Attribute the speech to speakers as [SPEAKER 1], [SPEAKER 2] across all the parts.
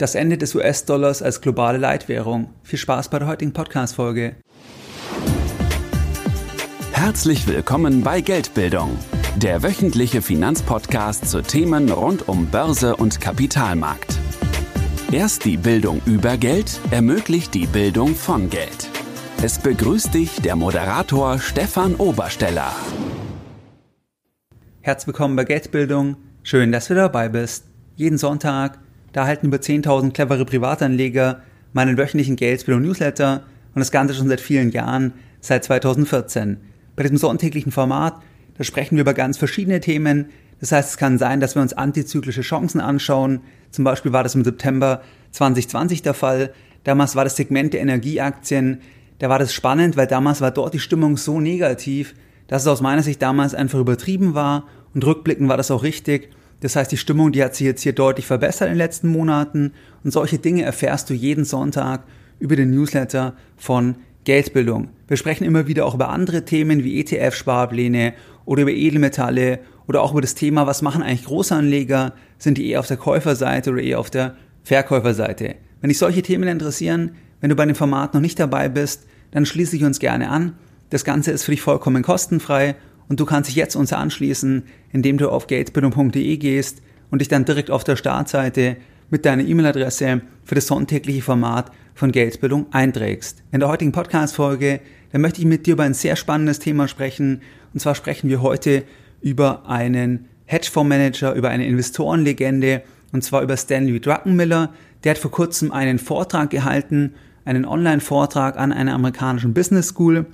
[SPEAKER 1] Das Ende des US-Dollars als globale Leitwährung. Viel Spaß bei der heutigen Podcast-Folge.
[SPEAKER 2] Herzlich willkommen bei Geldbildung, der wöchentliche Finanzpodcast zu Themen rund um Börse und Kapitalmarkt. Erst die Bildung über Geld ermöglicht die Bildung von Geld. Es begrüßt dich der Moderator Stefan Obersteller.
[SPEAKER 1] Herzlich willkommen bei Geldbildung. Schön, dass du dabei bist. Jeden Sonntag da erhalten über 10.000 clevere Privatanleger meinen wöchentlichen Geldbildung Newsletter und das Ganze schon seit vielen Jahren, seit 2014. Bei diesem sonntäglichen Format, da sprechen wir über ganz verschiedene Themen. Das heißt, es kann sein, dass wir uns antizyklische Chancen anschauen. Zum Beispiel war das im September 2020 der Fall. Damals war das Segment der Energieaktien. Da war das spannend, weil damals war dort die Stimmung so negativ, dass es aus meiner Sicht damals einfach übertrieben war und rückblickend war das auch richtig. Das heißt, die Stimmung, die hat sich jetzt hier deutlich verbessert in den letzten Monaten und solche Dinge erfährst du jeden Sonntag über den Newsletter von Geldbildung. Wir sprechen immer wieder auch über andere Themen wie ETF-Sparpläne oder über Edelmetalle oder auch über das Thema, was machen eigentlich Großanleger? Sind die eher auf der Käuferseite oder eher auf der Verkäuferseite? Wenn dich solche Themen interessieren, wenn du bei dem Format noch nicht dabei bist, dann schließe ich uns gerne an. Das Ganze ist für dich vollkommen kostenfrei und du kannst dich jetzt uns anschließen, indem du auf geldbildung.de gehst und dich dann direkt auf der Startseite mit deiner E-Mail-Adresse für das sonntägliche Format von Geldbildung einträgst. In der heutigen Podcast-Folge, da möchte ich mit dir über ein sehr spannendes Thema sprechen. Und zwar sprechen wir heute über einen Hedgefondsmanager, über eine Investorenlegende, und zwar über Stanley Druckenmiller. Der hat vor kurzem einen Vortrag gehalten, einen Online-Vortrag an einer amerikanischen Business School.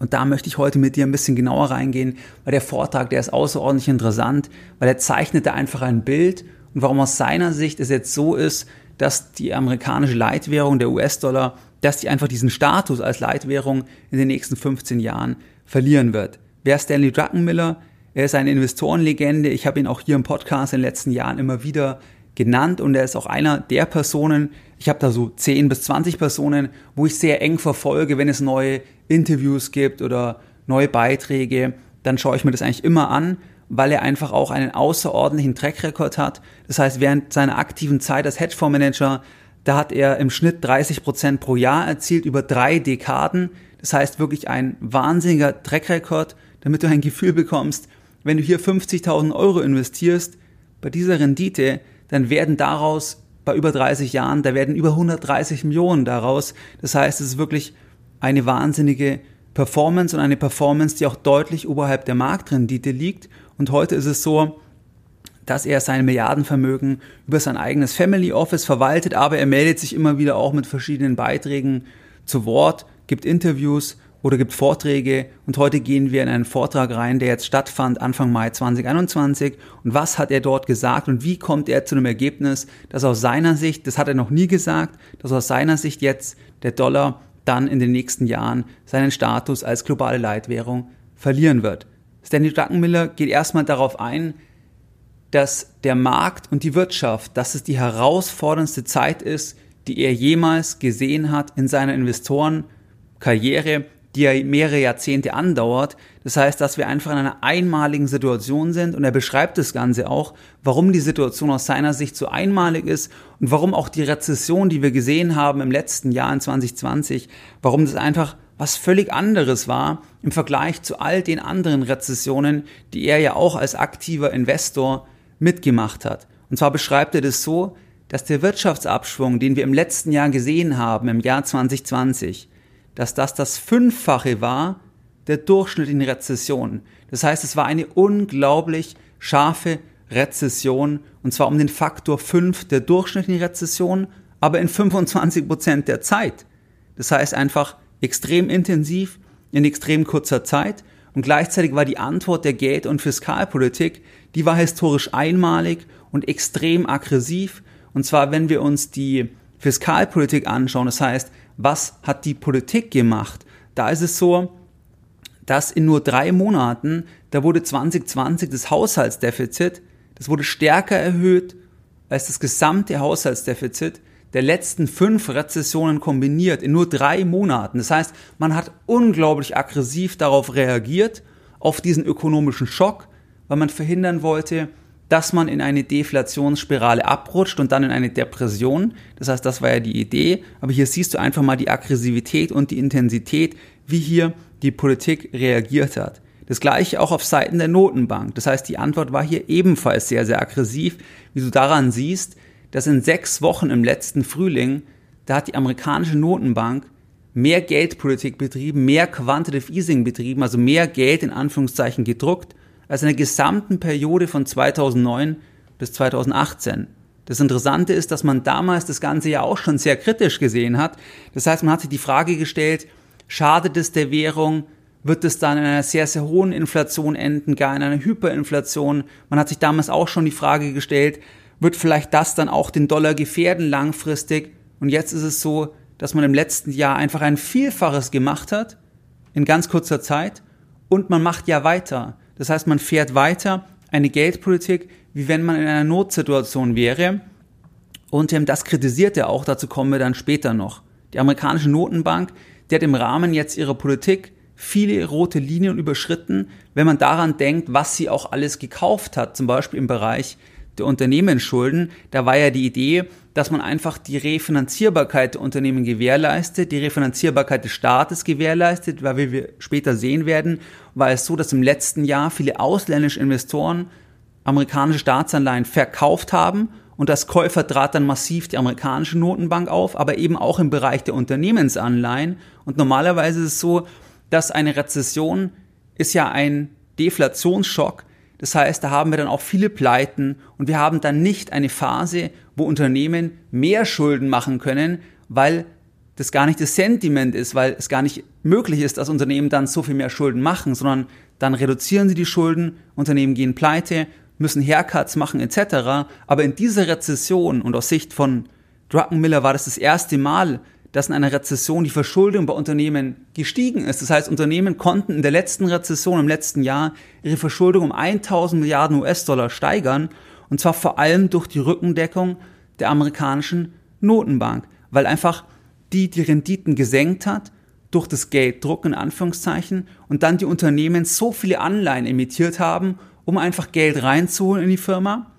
[SPEAKER 1] Und da möchte ich heute mit dir ein bisschen genauer reingehen, weil der Vortrag, der ist außerordentlich interessant, weil er zeichnete einfach ein Bild und warum aus seiner Sicht es jetzt so ist, dass die amerikanische Leitwährung, der US-Dollar, dass die einfach diesen Status als Leitwährung in den nächsten 15 Jahren verlieren wird. Wer ist Stanley Druckenmiller? Er ist eine Investorenlegende. Ich habe ihn auch hier im Podcast in den letzten Jahren immer wieder genannt und er ist auch einer der Personen, ich habe da so 10 bis 20 Personen, wo ich sehr eng verfolge, wenn es neue Interviews gibt oder neue Beiträge, dann schaue ich mir das eigentlich immer an, weil er einfach auch einen außerordentlichen Track-Record hat. Das heißt, während seiner aktiven Zeit als Hedgefondsmanager, da hat er im Schnitt 30 Prozent pro Jahr erzielt über drei Dekaden. Das heißt wirklich ein wahnsinniger Track-Record, damit du ein Gefühl bekommst, wenn du hier 50.000 Euro investierst, bei dieser Rendite, dann werden daraus bei über 30 Jahren, da werden über 130 Millionen daraus. Das heißt, es ist wirklich eine wahnsinnige Performance und eine Performance, die auch deutlich oberhalb der Marktrendite liegt. Und heute ist es so, dass er sein Milliardenvermögen über sein eigenes Family Office verwaltet, aber er meldet sich immer wieder auch mit verschiedenen Beiträgen zu Wort, gibt Interviews oder gibt Vorträge. Und heute gehen wir in einen Vortrag rein, der jetzt stattfand Anfang Mai 2021 und was hat er dort gesagt und wie kommt er zu einem Ergebnis, dass aus seiner Sicht, das hat er noch nie gesagt, dass aus seiner Sicht jetzt der Dollar dann in den nächsten Jahren seinen Status als globale Leitwährung verlieren wird. Stanley Druckenmiller geht erstmal darauf ein, dass der Markt und die Wirtschaft, dass es die herausforderndste Zeit ist, die er jemals gesehen hat in seiner Investorenkarriere die ja mehrere Jahrzehnte andauert. Das heißt, dass wir einfach in einer einmaligen Situation sind und er beschreibt das Ganze auch, warum die Situation aus seiner Sicht so einmalig ist und warum auch die Rezession, die wir gesehen haben im letzten Jahr in 2020, warum das einfach was völlig anderes war im Vergleich zu all den anderen Rezessionen, die er ja auch als aktiver Investor mitgemacht hat. Und zwar beschreibt er das so, dass der Wirtschaftsabschwung, den wir im letzten Jahr gesehen haben, im Jahr 2020, dass das das Fünffache war der durchschnittlichen Rezession. Das heißt, es war eine unglaublich scharfe Rezession und zwar um den Faktor 5 der durchschnittlichen Rezession, aber in 25 Prozent der Zeit. Das heißt einfach extrem intensiv in extrem kurzer Zeit und gleichzeitig war die Antwort der Geld- und Fiskalpolitik, die war historisch einmalig und extrem aggressiv. Und zwar, wenn wir uns die Fiskalpolitik anschauen, das heißt, was hat die Politik gemacht? Da ist es so, dass in nur drei Monaten, da wurde 2020 das Haushaltsdefizit, das wurde stärker erhöht als das gesamte Haushaltsdefizit der letzten fünf Rezessionen kombiniert in nur drei Monaten. Das heißt, man hat unglaublich aggressiv darauf reagiert, auf diesen ökonomischen Schock, weil man verhindern wollte, dass man in eine Deflationsspirale abrutscht und dann in eine Depression. Das heißt, das war ja die Idee. Aber hier siehst du einfach mal die Aggressivität und die Intensität, wie hier die Politik reagiert hat. Das gleiche auch auf Seiten der Notenbank. Das heißt, die Antwort war hier ebenfalls sehr, sehr aggressiv, wie du daran siehst, dass in sechs Wochen im letzten Frühling, da hat die amerikanische Notenbank mehr Geldpolitik betrieben, mehr Quantitative Easing betrieben, also mehr Geld in Anführungszeichen gedruckt, als in der gesamten Periode von 2009 bis 2018. Das Interessante ist, dass man damals das Ganze ja auch schon sehr kritisch gesehen hat. Das heißt, man hat sich die Frage gestellt, schadet es der Währung? Wird es dann in einer sehr, sehr hohen Inflation enden, gar in einer Hyperinflation? Man hat sich damals auch schon die Frage gestellt, wird vielleicht das dann auch den Dollar gefährden langfristig? Und jetzt ist es so, dass man im letzten Jahr einfach ein Vielfaches gemacht hat in ganz kurzer Zeit und man macht ja weiter. Das heißt, man fährt weiter eine Geldpolitik, wie wenn man in einer Notsituation wäre. Und ähm, das kritisiert er auch, dazu kommen wir dann später noch. Die amerikanische Notenbank, die hat im Rahmen jetzt ihrer Politik viele rote Linien überschritten, wenn man daran denkt, was sie auch alles gekauft hat, zum Beispiel im Bereich der Unternehmensschulden. Da war ja die Idee, dass man einfach die Refinanzierbarkeit der Unternehmen gewährleistet, die Refinanzierbarkeit des Staates gewährleistet, weil wie wir später sehen werden, war es so, dass im letzten Jahr viele ausländische Investoren amerikanische Staatsanleihen verkauft haben und das Käufer trat dann massiv die amerikanische Notenbank auf, aber eben auch im Bereich der Unternehmensanleihen. Und normalerweise ist es so, dass eine Rezession ist ja ein Deflationsschock, das heißt, da haben wir dann auch viele Pleiten und wir haben dann nicht eine Phase, wo Unternehmen mehr Schulden machen können, weil das gar nicht das Sentiment ist, weil es gar nicht möglich ist, dass Unternehmen dann so viel mehr Schulden machen, sondern dann reduzieren sie die Schulden, Unternehmen gehen pleite, müssen Haircuts machen etc. Aber in dieser Rezession und aus Sicht von Druckenmiller war das das erste Mal, dass in einer Rezession die Verschuldung bei Unternehmen gestiegen ist. Das heißt, Unternehmen konnten in der letzten Rezession im letzten Jahr ihre Verschuldung um 1000 Milliarden US-Dollar steigern und zwar vor allem durch die Rückendeckung der amerikanischen Notenbank, weil einfach die die Renditen gesenkt hat durch das Gelddruck in Anführungszeichen und dann die Unternehmen so viele Anleihen emittiert haben, um einfach Geld reinzuholen in die Firma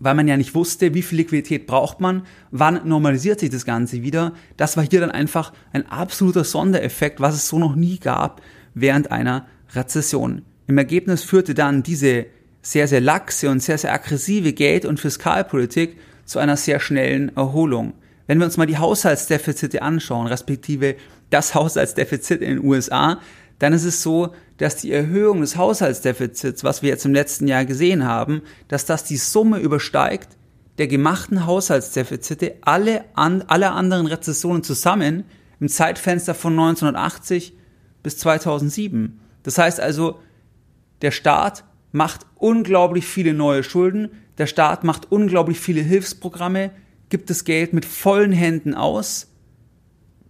[SPEAKER 1] weil man ja nicht wusste, wie viel Liquidität braucht man, wann normalisiert sich das Ganze wieder. Das war hier dann einfach ein absoluter Sondereffekt, was es so noch nie gab während einer Rezession. Im Ergebnis führte dann diese sehr, sehr laxe und sehr, sehr aggressive Geld- und Fiskalpolitik zu einer sehr schnellen Erholung. Wenn wir uns mal die Haushaltsdefizite anschauen, respektive das Haushaltsdefizit in den USA, dann ist es so, dass die Erhöhung des Haushaltsdefizits, was wir jetzt im letzten Jahr gesehen haben, dass das die Summe übersteigt der gemachten Haushaltsdefizite alle, an, alle anderen Rezessionen zusammen im Zeitfenster von 1980 bis 2007. Das heißt also, der Staat macht unglaublich viele neue Schulden, der Staat macht unglaublich viele Hilfsprogramme, gibt das Geld mit vollen Händen aus,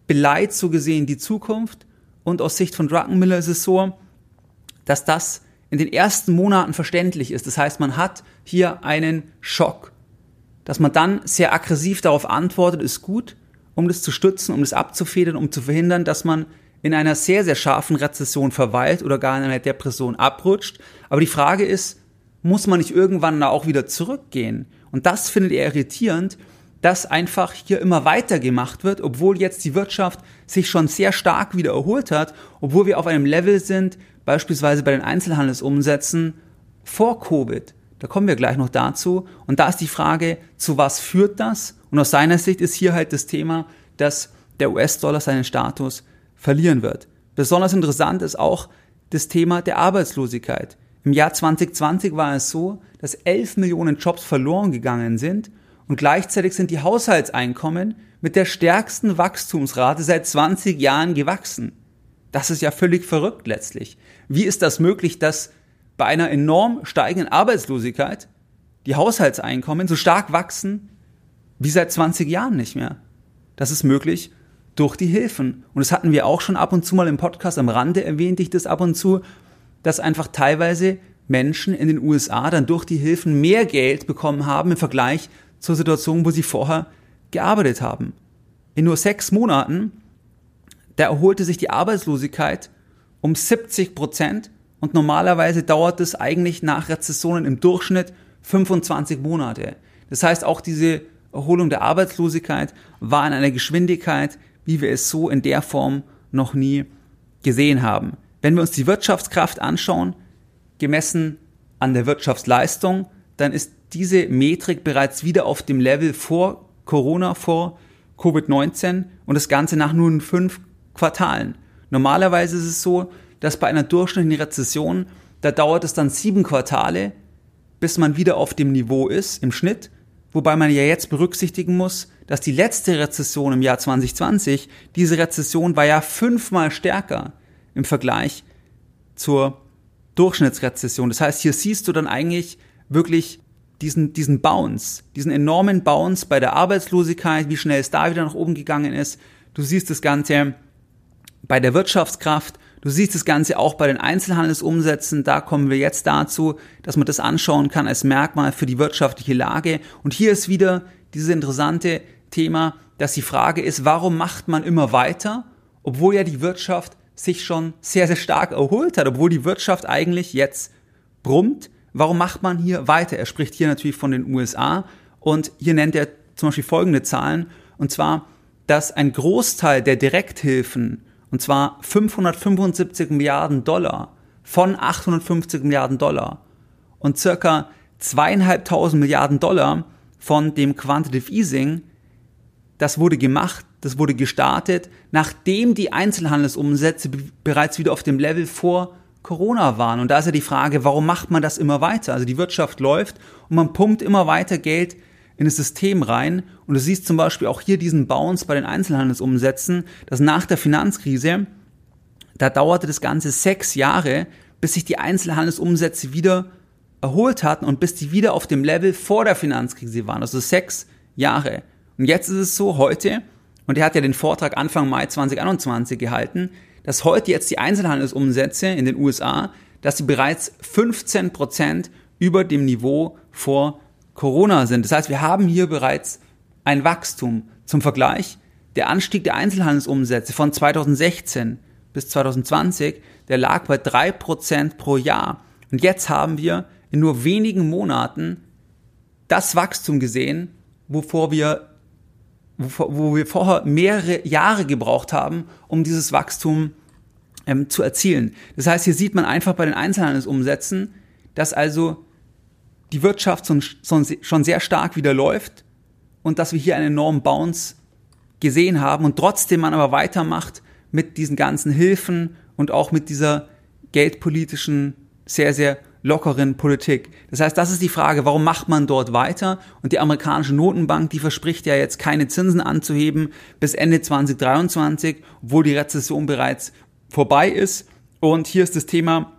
[SPEAKER 1] beleidigt so gesehen die Zukunft und aus Sicht von Druckenmiller ist es so, dass das in den ersten Monaten verständlich ist. Das heißt, man hat hier einen Schock. Dass man dann sehr aggressiv darauf antwortet, ist gut, um das zu stützen, um das abzufedern, um zu verhindern, dass man in einer sehr, sehr scharfen Rezession verweilt oder gar in einer Depression abrutscht. Aber die Frage ist, muss man nicht irgendwann da auch wieder zurückgehen? Und das findet er irritierend, dass einfach hier immer weiter gemacht wird, obwohl jetzt die Wirtschaft sich schon sehr stark wieder erholt hat, obwohl wir auf einem Level sind, beispielsweise bei den Einzelhandelsumsätzen vor Covid. Da kommen wir gleich noch dazu. Und da ist die Frage, zu was führt das? Und aus seiner Sicht ist hier halt das Thema, dass der US-Dollar seinen Status verlieren wird. Besonders interessant ist auch das Thema der Arbeitslosigkeit. Im Jahr 2020 war es so, dass 11 Millionen Jobs verloren gegangen sind und gleichzeitig sind die Haushaltseinkommen mit der stärksten Wachstumsrate seit 20 Jahren gewachsen. Das ist ja völlig verrückt letztlich. Wie ist das möglich, dass bei einer enorm steigenden Arbeitslosigkeit die Haushaltseinkommen so stark wachsen wie seit 20 Jahren nicht mehr? Das ist möglich durch die Hilfen. Und das hatten wir auch schon ab und zu mal im Podcast am Rande erwähnt, ich das ab und zu, dass einfach teilweise Menschen in den USA dann durch die Hilfen mehr Geld bekommen haben im Vergleich zur Situation, wo sie vorher gearbeitet haben. In nur sechs Monaten, da erholte sich die Arbeitslosigkeit um 70 Prozent und normalerweise dauert es eigentlich nach Rezessionen im Durchschnitt 25 Monate. Das heißt, auch diese Erholung der Arbeitslosigkeit war in einer Geschwindigkeit, wie wir es so in der Form noch nie gesehen haben. Wenn wir uns die Wirtschaftskraft anschauen, gemessen an der Wirtschaftsleistung, dann ist diese Metrik bereits wieder auf dem Level vor Corona, vor Covid-19 und das Ganze nach nur fünf Quartalen. Normalerweise ist es so, dass bei einer durchschnittlichen Rezession, da dauert es dann sieben Quartale, bis man wieder auf dem Niveau ist im Schnitt, wobei man ja jetzt berücksichtigen muss, dass die letzte Rezession im Jahr 2020, diese Rezession war ja fünfmal stärker im Vergleich zur Durchschnittsrezession. Das heißt, hier siehst du dann eigentlich wirklich diesen, diesen Bounce, diesen enormen Bounce bei der Arbeitslosigkeit, wie schnell es da wieder nach oben gegangen ist. Du siehst das Ganze bei der Wirtschaftskraft, du siehst das Ganze auch bei den Einzelhandelsumsätzen. Da kommen wir jetzt dazu, dass man das anschauen kann als Merkmal für die wirtschaftliche Lage. Und hier ist wieder dieses interessante Thema, dass die Frage ist, warum macht man immer weiter, obwohl ja die Wirtschaft sich schon sehr, sehr stark erholt hat, obwohl die Wirtschaft eigentlich jetzt brummt. Warum macht man hier weiter? Er spricht hier natürlich von den USA und hier nennt er zum Beispiel folgende Zahlen, und zwar, dass ein Großteil der Direkthilfen, und zwar 575 Milliarden Dollar von 850 Milliarden Dollar und circa zweieinhalbtausend Milliarden Dollar von dem Quantitative Easing, das wurde gemacht, das wurde gestartet, nachdem die Einzelhandelsumsätze bereits wieder auf dem Level vor Corona waren. Und da ist ja die Frage, warum macht man das immer weiter? Also die Wirtschaft läuft und man pumpt immer weiter Geld in das System rein. Und du siehst zum Beispiel auch hier diesen Bounce bei den Einzelhandelsumsätzen, dass nach der Finanzkrise, da dauerte das Ganze sechs Jahre, bis sich die Einzelhandelsumsätze wieder erholt hatten und bis die wieder auf dem Level vor der Finanzkrise waren. Also sechs Jahre. Und jetzt ist es so, heute, und er hat ja den Vortrag Anfang Mai 2021 gehalten, dass heute jetzt die Einzelhandelsumsätze in den USA, dass sie bereits 15 Prozent über dem Niveau vor Corona sind. Das heißt, wir haben hier bereits ein Wachstum. Zum Vergleich, der Anstieg der Einzelhandelsumsätze von 2016 bis 2020, der lag bei drei Prozent pro Jahr. Und jetzt haben wir in nur wenigen Monaten das Wachstum gesehen, wovor wir wo wir vorher mehrere Jahre gebraucht haben, um dieses Wachstum ähm, zu erzielen. Das heißt, hier sieht man einfach bei den Einzelhandelsumsätzen, dass also die Wirtschaft schon, schon sehr stark wieder läuft und dass wir hier einen enormen Bounce gesehen haben und trotzdem man aber weitermacht mit diesen ganzen Hilfen und auch mit dieser geldpolitischen, sehr, sehr lockeren Politik. Das heißt, das ist die Frage, warum macht man dort weiter? Und die amerikanische Notenbank, die verspricht ja jetzt keine Zinsen anzuheben bis Ende 2023, obwohl die Rezession bereits vorbei ist. Und hier ist das Thema,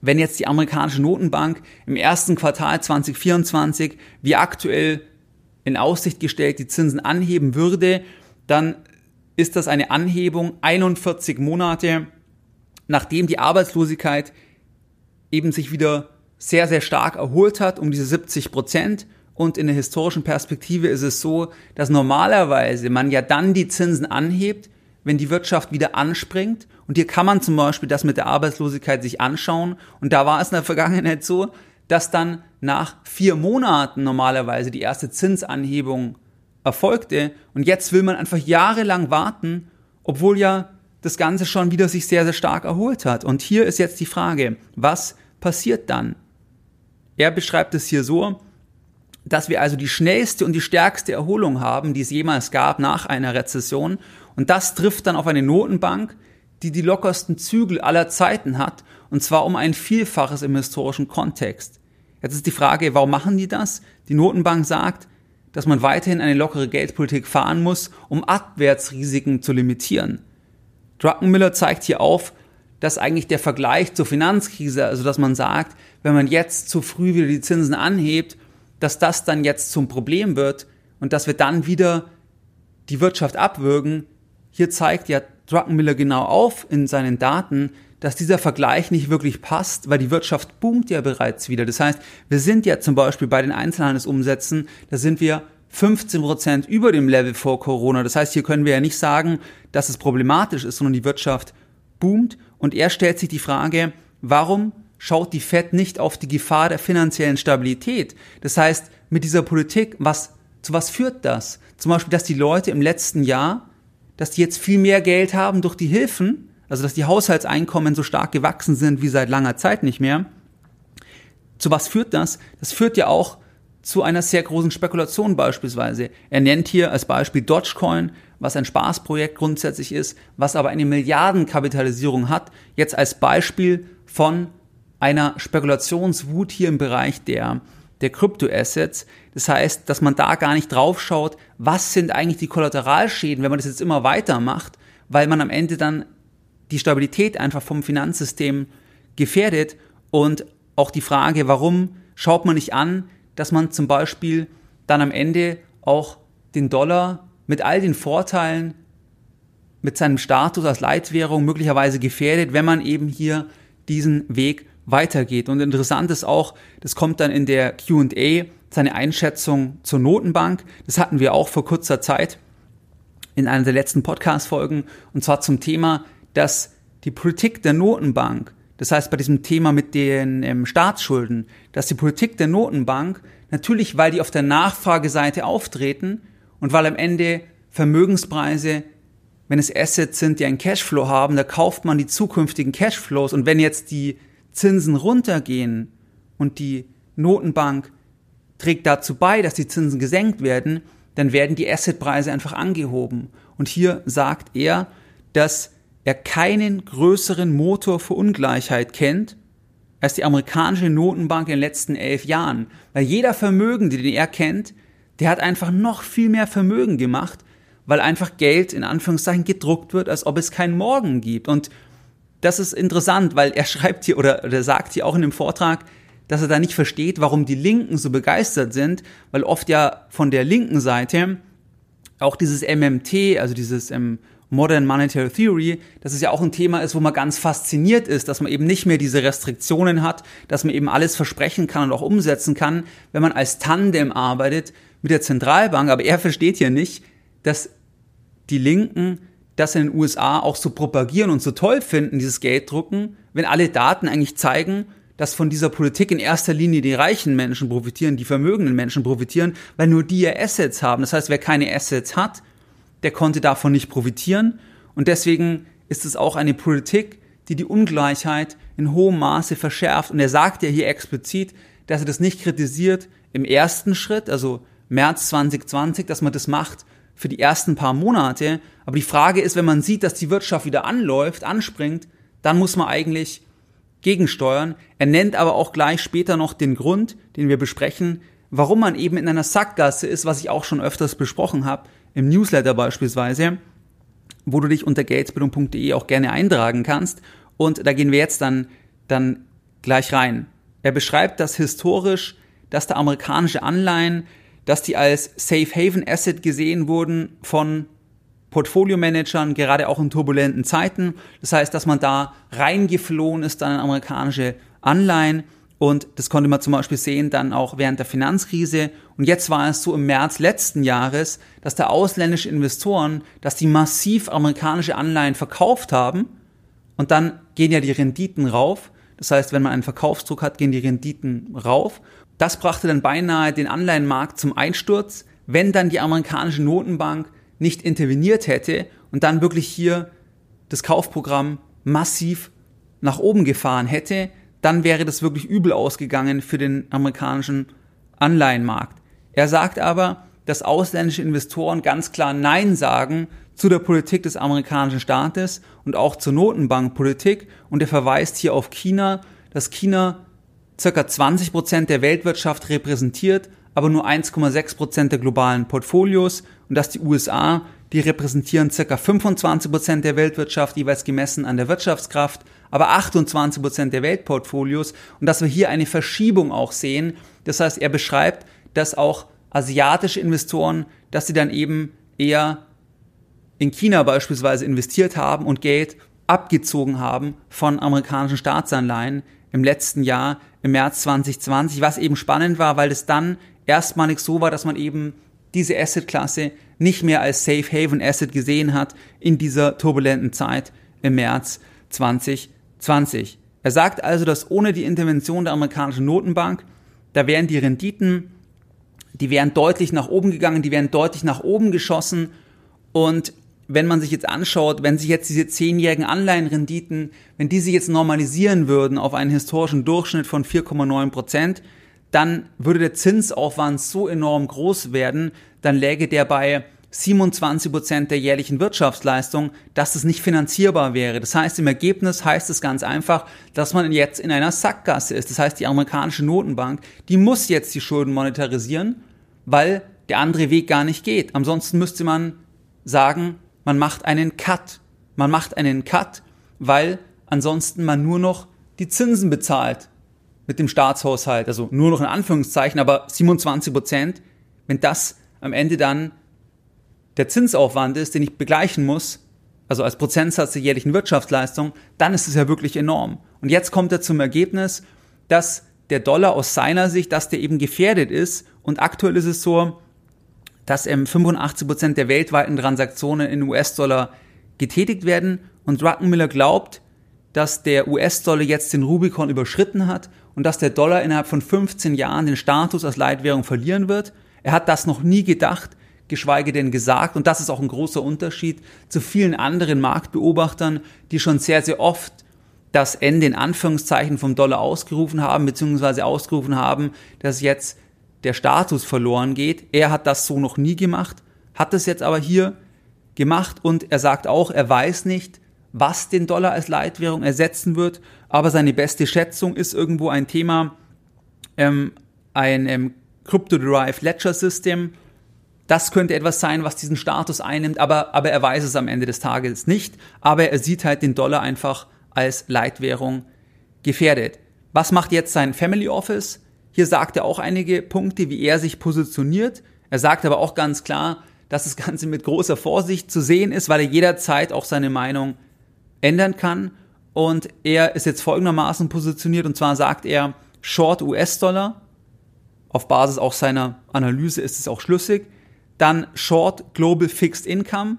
[SPEAKER 1] wenn jetzt die amerikanische Notenbank im ersten Quartal 2024 wie aktuell in Aussicht gestellt die Zinsen anheben würde, dann ist das eine Anhebung 41 Monate, nachdem die Arbeitslosigkeit eben sich wieder sehr, sehr stark erholt hat, um diese 70 Prozent. Und in der historischen Perspektive ist es so, dass normalerweise man ja dann die Zinsen anhebt, wenn die Wirtschaft wieder anspringt. Und hier kann man zum Beispiel das mit der Arbeitslosigkeit sich anschauen. Und da war es in der Vergangenheit so, dass dann nach vier Monaten normalerweise die erste Zinsanhebung erfolgte. Und jetzt will man einfach jahrelang warten, obwohl ja das Ganze schon wieder sich sehr, sehr stark erholt hat. Und hier ist jetzt die Frage, was passiert dann? Er beschreibt es hier so, dass wir also die schnellste und die stärkste Erholung haben, die es jemals gab nach einer Rezession. Und das trifft dann auf eine Notenbank, die die lockersten Zügel aller Zeiten hat, und zwar um ein Vielfaches im historischen Kontext. Jetzt ist die Frage, warum machen die das? Die Notenbank sagt, dass man weiterhin eine lockere Geldpolitik fahren muss, um Abwärtsrisiken zu limitieren. Druckenmiller zeigt hier auf, dass eigentlich der Vergleich zur Finanzkrise, also dass man sagt, wenn man jetzt zu früh wieder die Zinsen anhebt, dass das dann jetzt zum Problem wird und dass wir dann wieder die Wirtschaft abwürgen. Hier zeigt ja Druckenmiller genau auf in seinen Daten, dass dieser Vergleich nicht wirklich passt, weil die Wirtschaft boomt ja bereits wieder. Das heißt, wir sind ja zum Beispiel bei den Einzelhandelsumsätzen, da sind wir 15 Prozent über dem Level vor Corona. Das heißt, hier können wir ja nicht sagen, dass es problematisch ist, sondern die Wirtschaft boomt. Und er stellt sich die Frage, warum schaut die Fed nicht auf die Gefahr der finanziellen Stabilität. Das heißt, mit dieser Politik, was, zu was führt das? Zum Beispiel, dass die Leute im letzten Jahr, dass die jetzt viel mehr Geld haben durch die Hilfen, also dass die Haushaltseinkommen so stark gewachsen sind wie seit langer Zeit nicht mehr. Zu was führt das? Das führt ja auch zu einer sehr großen Spekulation beispielsweise. Er nennt hier als Beispiel Dogecoin, was ein Spaßprojekt grundsätzlich ist, was aber eine Milliardenkapitalisierung hat, jetzt als Beispiel von einer Spekulationswut hier im Bereich der, der Kryptoassets. Das heißt, dass man da gar nicht drauf schaut, was sind eigentlich die Kollateralschäden, wenn man das jetzt immer weitermacht, weil man am Ende dann die Stabilität einfach vom Finanzsystem gefährdet und auch die Frage, warum schaut man nicht an, dass man zum Beispiel dann am Ende auch den Dollar mit all den Vorteilen, mit seinem Status als Leitwährung möglicherweise gefährdet, wenn man eben hier diesen Weg weitergeht. Und interessant ist auch, das kommt dann in der QA, seine Einschätzung zur Notenbank. Das hatten wir auch vor kurzer Zeit in einer der letzten Podcast-Folgen. Und zwar zum Thema, dass die Politik der Notenbank das heißt, bei diesem Thema mit den ähm, Staatsschulden, dass die Politik der Notenbank natürlich, weil die auf der Nachfrageseite auftreten und weil am Ende Vermögenspreise, wenn es Assets sind, die einen Cashflow haben, da kauft man die zukünftigen Cashflows und wenn jetzt die Zinsen runtergehen und die Notenbank trägt dazu bei, dass die Zinsen gesenkt werden, dann werden die Assetpreise einfach angehoben. Und hier sagt er, dass er keinen größeren Motor für Ungleichheit kennt als die amerikanische Notenbank in den letzten elf Jahren. Weil jeder Vermögende, den er kennt, der hat einfach noch viel mehr Vermögen gemacht, weil einfach Geld in Anführungszeichen gedruckt wird, als ob es keinen Morgen gibt. Und das ist interessant, weil er schreibt hier oder, oder sagt hier auch in dem Vortrag, dass er da nicht versteht, warum die Linken so begeistert sind, weil oft ja von der linken Seite auch dieses MMT, also dieses ähm, Modern Monetary Theory, dass es ja auch ein Thema ist, wo man ganz fasziniert ist, dass man eben nicht mehr diese Restriktionen hat, dass man eben alles versprechen kann und auch umsetzen kann, wenn man als Tandem arbeitet mit der Zentralbank. Aber er versteht hier nicht, dass die Linken das in den USA auch so propagieren und so toll finden, dieses Gelddrucken, wenn alle Daten eigentlich zeigen, dass von dieser Politik in erster Linie die reichen Menschen profitieren, die vermögenden Menschen profitieren, weil nur die ja Assets haben. Das heißt, wer keine Assets hat, der konnte davon nicht profitieren. Und deswegen ist es auch eine Politik, die die Ungleichheit in hohem Maße verschärft. Und er sagt ja hier explizit, dass er das nicht kritisiert im ersten Schritt, also März 2020, dass man das macht für die ersten paar Monate. Aber die Frage ist, wenn man sieht, dass die Wirtschaft wieder anläuft, anspringt, dann muss man eigentlich gegensteuern. Er nennt aber auch gleich später noch den Grund, den wir besprechen, warum man eben in einer Sackgasse ist, was ich auch schon öfters besprochen habe, im Newsletter beispielsweise, wo du dich unter geldbildung.de auch gerne eintragen kannst. Und da gehen wir jetzt dann, dann gleich rein. Er beschreibt das historisch, dass der amerikanische Anleihen, dass die als Safe Haven Asset gesehen wurden von Portfolio-Managern, gerade auch in turbulenten Zeiten. Das heißt, dass man da reingeflohen ist dann in amerikanische Anleihen und das konnte man zum Beispiel sehen dann auch während der Finanzkrise. Und jetzt war es so im März letzten Jahres, dass da ausländische Investoren, dass die massiv amerikanische Anleihen verkauft haben. Und dann gehen ja die Renditen rauf. Das heißt, wenn man einen Verkaufsdruck hat, gehen die Renditen rauf. Das brachte dann beinahe den Anleihenmarkt zum Einsturz, wenn dann die amerikanische Notenbank nicht interveniert hätte und dann wirklich hier das Kaufprogramm massiv nach oben gefahren hätte, dann wäre das wirklich übel ausgegangen für den amerikanischen Anleihenmarkt. Er sagt aber, dass ausländische Investoren ganz klar Nein sagen zu der Politik des amerikanischen Staates und auch zur Notenbankpolitik. Und er verweist hier auf China, dass China circa 20 Prozent der Weltwirtschaft repräsentiert, aber nur 1,6 Prozent der globalen Portfolios. Und dass die USA, die repräsentieren circa 25 Prozent der Weltwirtschaft, jeweils gemessen an der Wirtschaftskraft, aber 28 Prozent der Weltportfolios und dass wir hier eine Verschiebung auch sehen. Das heißt, er beschreibt, dass auch asiatische Investoren, dass sie dann eben eher in China beispielsweise investiert haben und Geld abgezogen haben von amerikanischen Staatsanleihen im letzten Jahr, im März 2020, was eben spannend war, weil es dann erstmalig so war, dass man eben diese Assetklasse nicht mehr als Safe Haven Asset gesehen hat in dieser turbulenten Zeit im März 2020. 20. Er sagt also, dass ohne die Intervention der amerikanischen Notenbank, da wären die Renditen, die wären deutlich nach oben gegangen, die wären deutlich nach oben geschossen und wenn man sich jetzt anschaut, wenn sich jetzt diese zehnjährigen Anleihenrenditen, wenn die sich jetzt normalisieren würden auf einen historischen Durchschnitt von 4,9 Prozent, dann würde der Zinsaufwand so enorm groß werden, dann läge der bei 27 Prozent der jährlichen Wirtschaftsleistung, dass das nicht finanzierbar wäre. Das heißt, im Ergebnis heißt es ganz einfach, dass man jetzt in einer Sackgasse ist. Das heißt, die amerikanische Notenbank, die muss jetzt die Schulden monetarisieren, weil der andere Weg gar nicht geht. Ansonsten müsste man sagen, man macht einen Cut. Man macht einen Cut, weil ansonsten man nur noch die Zinsen bezahlt mit dem Staatshaushalt. Also nur noch in Anführungszeichen, aber 27 Prozent, wenn das am Ende dann der Zinsaufwand ist, den ich begleichen muss, also als Prozentsatz der jährlichen Wirtschaftsleistung, dann ist es ja wirklich enorm. Und jetzt kommt er zum Ergebnis, dass der Dollar aus seiner Sicht, dass der eben gefährdet ist. Und aktuell ist es so, dass ähm, 85 Prozent der weltweiten Transaktionen in US-Dollar getätigt werden. Und Druckenmiller glaubt, dass der US-Dollar jetzt den Rubicon überschritten hat und dass der Dollar innerhalb von 15 Jahren den Status als Leitwährung verlieren wird. Er hat das noch nie gedacht, geschweige denn gesagt. Und das ist auch ein großer Unterschied zu vielen anderen Marktbeobachtern, die schon sehr, sehr oft das Ende in Anführungszeichen vom Dollar ausgerufen haben, beziehungsweise ausgerufen haben, dass jetzt der Status verloren geht. Er hat das so noch nie gemacht, hat es jetzt aber hier gemacht und er sagt auch, er weiß nicht, was den Dollar als Leitwährung ersetzen wird, aber seine beste Schätzung ist irgendwo ein Thema, ähm, ein ähm, Crypto-Derived Ledger System. Das könnte etwas sein, was diesen Status einnimmt, aber, aber er weiß es am Ende des Tages nicht. Aber er sieht halt den Dollar einfach als Leitwährung gefährdet. Was macht jetzt sein Family Office? Hier sagt er auch einige Punkte, wie er sich positioniert. Er sagt aber auch ganz klar, dass das Ganze mit großer Vorsicht zu sehen ist, weil er jederzeit auch seine Meinung ändern kann. Und er ist jetzt folgendermaßen positioniert, und zwar sagt er Short US-Dollar. Auf Basis auch seiner Analyse ist es auch schlüssig. Dann Short Global Fixed Income.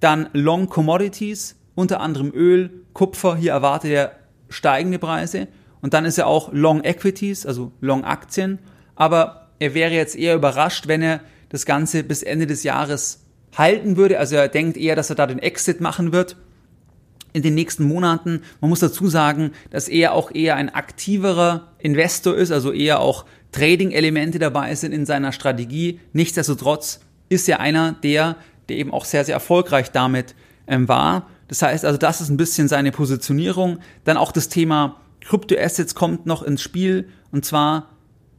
[SPEAKER 1] Dann Long Commodities, unter anderem Öl, Kupfer. Hier erwartet er steigende Preise. Und dann ist er auch Long Equities, also Long Aktien. Aber er wäre jetzt eher überrascht, wenn er das Ganze bis Ende des Jahres halten würde. Also er denkt eher, dass er da den Exit machen wird in den nächsten Monaten. Man muss dazu sagen, dass er auch eher ein aktiverer Investor ist, also eher auch Trading-Elemente dabei sind in seiner Strategie. Nichtsdestotrotz ist er einer der, der eben auch sehr, sehr erfolgreich damit ähm, war. Das heißt also, das ist ein bisschen seine Positionierung. Dann auch das Thema Kryptoassets kommt noch ins Spiel und zwar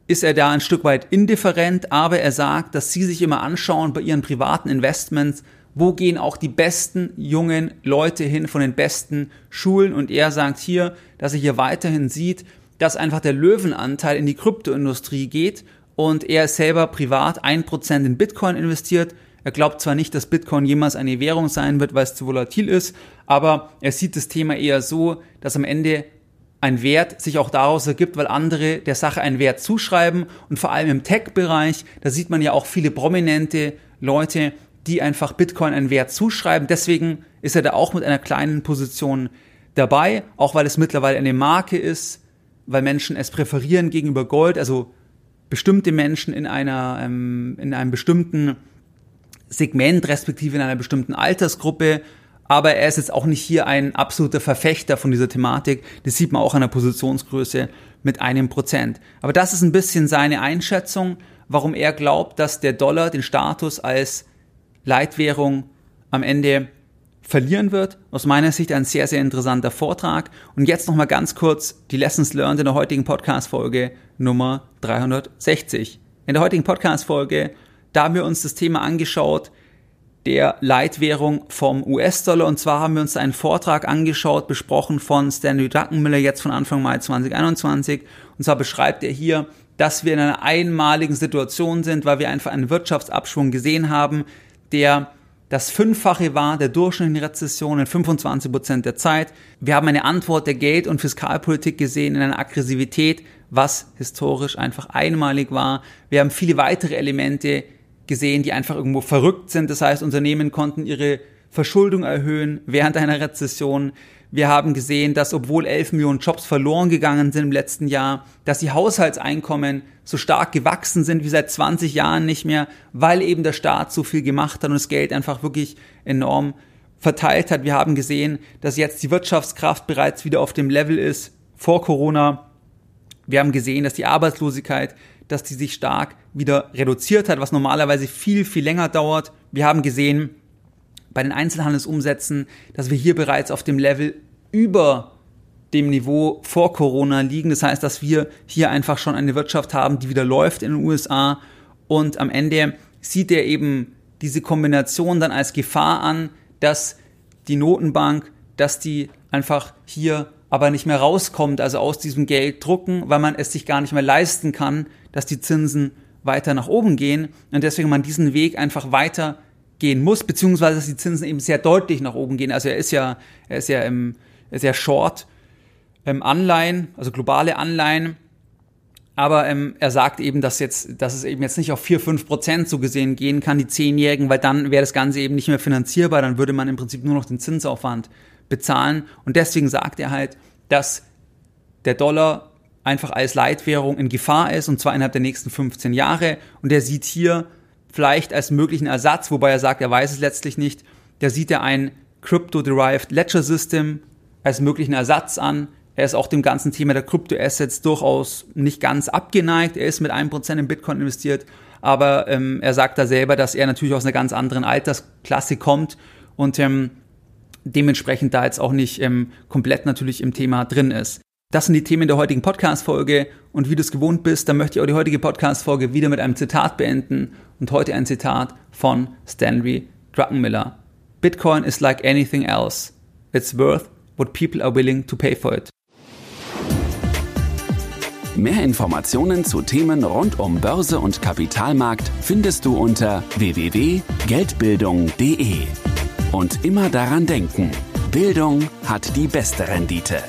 [SPEAKER 1] ist er da ein Stück weit indifferent, aber er sagt, dass sie sich immer anschauen bei ihren privaten Investments, wo gehen auch die besten jungen Leute hin von den besten Schulen und er sagt hier, dass er hier weiterhin sieht, dass einfach der Löwenanteil in die Kryptoindustrie geht und er selber privat ein Prozent in Bitcoin investiert. Er glaubt zwar nicht, dass Bitcoin jemals eine Währung sein wird, weil es zu volatil ist, aber er sieht das Thema eher so, dass am Ende ein Wert sich auch daraus ergibt, weil andere der Sache einen Wert zuschreiben und vor allem im Tech-Bereich, da sieht man ja auch viele prominente Leute, die einfach Bitcoin einen Wert zuschreiben. Deswegen ist er da auch mit einer kleinen Position dabei, auch weil es mittlerweile eine Marke ist, weil Menschen es präferieren gegenüber Gold, also bestimmte Menschen in einer ähm, in einem bestimmten Segment respektive in einer bestimmten Altersgruppe aber er ist jetzt auch nicht hier ein absoluter Verfechter von dieser Thematik. Das sieht man auch an der Positionsgröße mit einem Prozent. Aber das ist ein bisschen seine Einschätzung, warum er glaubt, dass der Dollar den Status als Leitwährung am Ende verlieren wird. Aus meiner Sicht ein sehr, sehr interessanter Vortrag. Und jetzt nochmal ganz kurz die Lessons learned in der heutigen Podcast-Folge Nummer 360. In der heutigen Podcast-Folge, da haben wir uns das Thema angeschaut, der Leitwährung vom US-Dollar. Und zwar haben wir uns einen Vortrag angeschaut, besprochen von Stanley Druckenmiller jetzt von Anfang Mai 2021. Und zwar beschreibt er hier, dass wir in einer einmaligen Situation sind, weil wir einfach einen Wirtschaftsabschwung gesehen haben, der das Fünffache war der Rezession in 25 Prozent der Zeit. Wir haben eine Antwort der Geld- und Fiskalpolitik gesehen in einer Aggressivität, was historisch einfach einmalig war. Wir haben viele weitere Elemente gesehen, die einfach irgendwo verrückt sind. Das heißt, Unternehmen konnten ihre Verschuldung erhöhen während einer Rezession. Wir haben gesehen, dass obwohl 11 Millionen Jobs verloren gegangen sind im letzten Jahr, dass die Haushaltseinkommen so stark gewachsen sind wie seit 20 Jahren nicht mehr, weil eben der Staat so viel gemacht hat und das Geld einfach wirklich enorm verteilt hat. Wir haben gesehen, dass jetzt die Wirtschaftskraft bereits wieder auf dem Level ist vor Corona. Wir haben gesehen, dass die Arbeitslosigkeit, dass die sich stark wieder reduziert hat, was normalerweise viel, viel länger dauert. Wir haben gesehen, bei den Einzelhandelsumsätzen, dass wir hier bereits auf dem Level über dem Niveau vor Corona liegen. Das heißt, dass wir hier einfach schon eine Wirtschaft haben, die wieder läuft in den USA. Und am Ende sieht er eben diese Kombination dann als Gefahr an, dass die Notenbank, dass die einfach hier aber nicht mehr rauskommt, also aus diesem Geld drucken, weil man es sich gar nicht mehr leisten kann, dass die Zinsen weiter nach oben gehen und deswegen man diesen Weg einfach weiter gehen muss, beziehungsweise dass die Zinsen eben sehr deutlich nach oben gehen. Also er ist ja, er ist ja, im, er ist ja short ähm, Anleihen, also globale Anleihen. Aber ähm, er sagt eben, dass, jetzt, dass es eben jetzt nicht auf 4, 5 Prozent so gesehen gehen kann, die Zehnjährigen, weil dann wäre das Ganze eben nicht mehr finanzierbar, dann würde man im Prinzip nur noch den Zinsaufwand bezahlen. Und deswegen sagt er halt, dass der Dollar einfach als Leitwährung in Gefahr ist, und zwar innerhalb der nächsten 15 Jahre. Und er sieht hier vielleicht als möglichen Ersatz, wobei er sagt, er weiß es letztlich nicht, da sieht er ein Crypto-Derived Ledger System als möglichen Ersatz an. Er ist auch dem ganzen Thema der Crypto-Assets durchaus nicht ganz abgeneigt. Er ist mit einem Prozent in Bitcoin investiert, aber ähm, er sagt da selber, dass er natürlich aus einer ganz anderen Altersklasse kommt und ähm, dementsprechend da jetzt auch nicht ähm, komplett natürlich im Thema drin ist. Das sind die Themen der heutigen Podcast-Folge und wie du es gewohnt bist, dann möchte ich auch die heutige Podcast-Folge wieder mit einem Zitat beenden und heute ein Zitat von Stanley Druckenmiller. Bitcoin is like anything else. It's worth what people are willing to pay for it.
[SPEAKER 2] Mehr Informationen zu Themen rund um Börse und Kapitalmarkt findest du unter www.geldbildung.de. Und immer daran denken, Bildung hat die beste Rendite.